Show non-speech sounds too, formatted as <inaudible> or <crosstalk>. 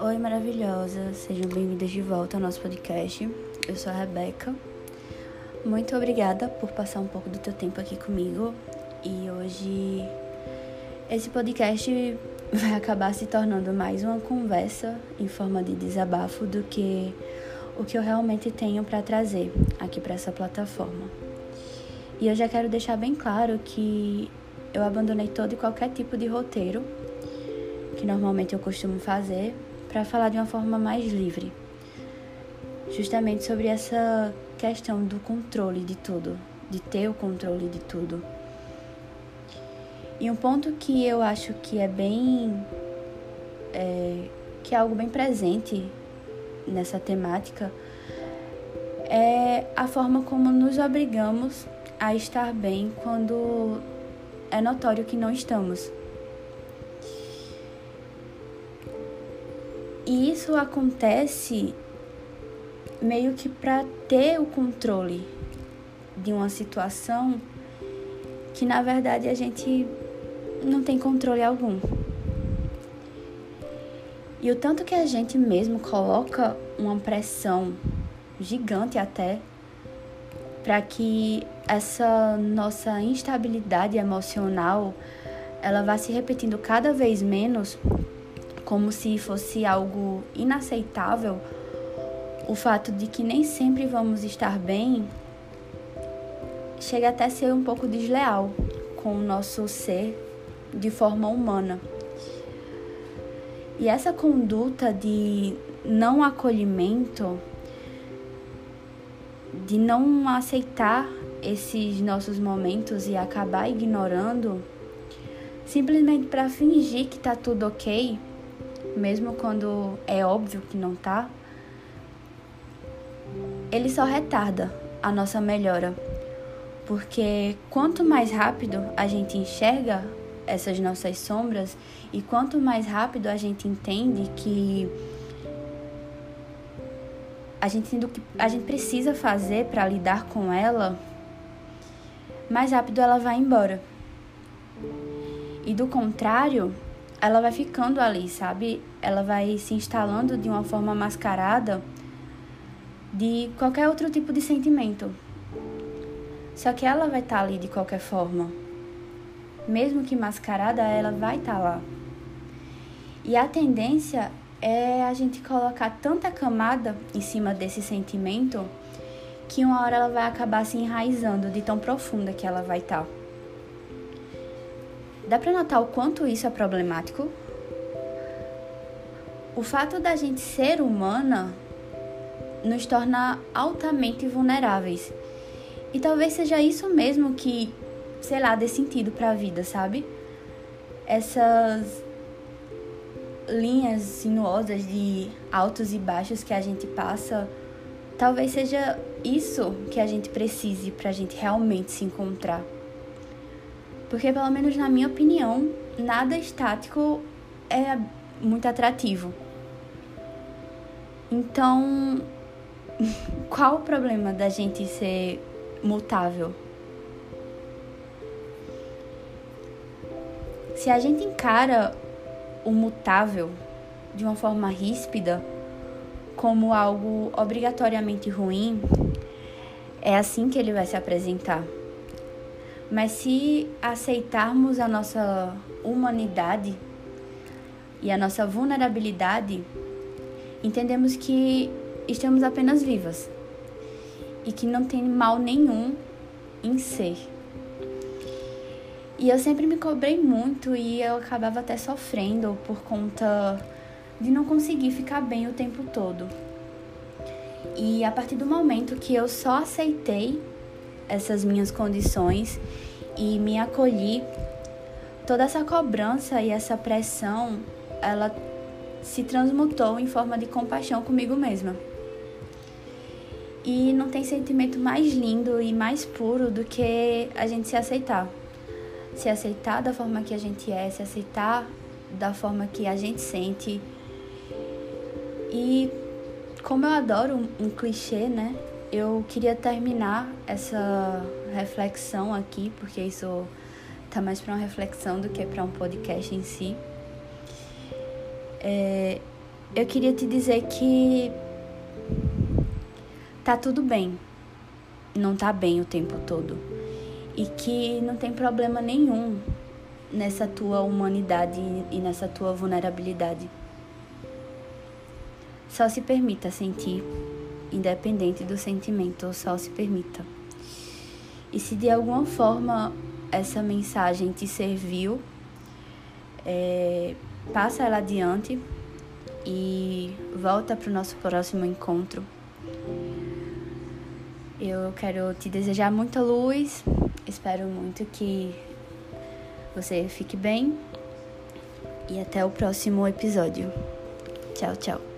Oi, maravilhosa, sejam bem-vindas de volta ao nosso podcast. Eu sou a Rebeca. Muito obrigada por passar um pouco do teu tempo aqui comigo. E hoje esse podcast <laughs> vai acabar se tornando mais uma conversa em forma de desabafo do que o que eu realmente tenho para trazer aqui para essa plataforma. E eu já quero deixar bem claro que eu abandonei todo e qualquer tipo de roteiro que normalmente eu costumo fazer para falar de uma forma mais livre. Justamente sobre essa questão do controle de tudo, de ter o controle de tudo. E um ponto que eu acho que é bem. É, que é algo bem presente nessa temática é a forma como nos obrigamos a estar bem quando é notório que não estamos. E isso acontece meio que para ter o controle de uma situação que na verdade a gente não tem controle algum. E o tanto que a gente mesmo coloca uma pressão gigante até para que essa nossa instabilidade emocional ela vá se repetindo cada vez menos como se fosse algo inaceitável o fato de que nem sempre vamos estar bem chega até a ser um pouco desleal com o nosso ser de forma humana. E essa conduta de não acolhimento, de não aceitar esses nossos momentos e acabar ignorando, simplesmente para fingir que tá tudo ok, mesmo quando é óbvio que não tá, ele só retarda a nossa melhora. Porque quanto mais rápido a gente enxerga essas nossas sombras e quanto mais rápido a gente entende que a gente do que a gente precisa fazer para lidar com ela, mais rápido ela vai embora. E do contrário, ela vai ficando ali, sabe? Ela vai se instalando de uma forma mascarada de qualquer outro tipo de sentimento. Só que ela vai estar tá ali de qualquer forma. Mesmo que mascarada, ela vai estar tá lá. E a tendência é a gente colocar tanta camada em cima desse sentimento que uma hora ela vai acabar se enraizando de tão profunda que ela vai estar. Tá. Dá para notar o quanto isso é problemático? O fato da gente ser humana nos torna altamente vulneráveis. E talvez seja isso mesmo que, sei lá, dê sentido para a vida, sabe? Essas linhas sinuosas de altos e baixos que a gente passa, talvez seja isso que a gente precise para a gente realmente se encontrar. Porque, pelo menos na minha opinião, nada estático é muito atrativo. Então, <laughs> qual o problema da gente ser mutável? Se a gente encara o mutável de uma forma ríspida como algo obrigatoriamente ruim, é assim que ele vai se apresentar. Mas se aceitarmos a nossa humanidade e a nossa vulnerabilidade, entendemos que estamos apenas vivas e que não tem mal nenhum em ser. E eu sempre me cobrei muito e eu acabava até sofrendo por conta de não conseguir ficar bem o tempo todo. E a partir do momento que eu só aceitei essas minhas condições e me acolhi, toda essa cobrança e essa pressão, ela se transmutou em forma de compaixão comigo mesma. E não tem sentimento mais lindo e mais puro do que a gente se aceitar. Se aceitar da forma que a gente é, se aceitar da forma que a gente sente. E como eu adoro um, um clichê, né? eu queria terminar essa reflexão aqui, porque isso tá mais para uma reflexão do que para um podcast em si. É, eu queria te dizer que tá tudo bem, não tá bem o tempo todo e que não tem problema nenhum nessa tua humanidade e nessa tua vulnerabilidade. Só se permita sentir, independente do sentimento, só se permita. E se de alguma forma essa mensagem te serviu, é, passa ela adiante e volta para o nosso próximo encontro. Eu quero te desejar muita luz, espero muito que você fique bem e até o próximo episódio. Tchau, tchau.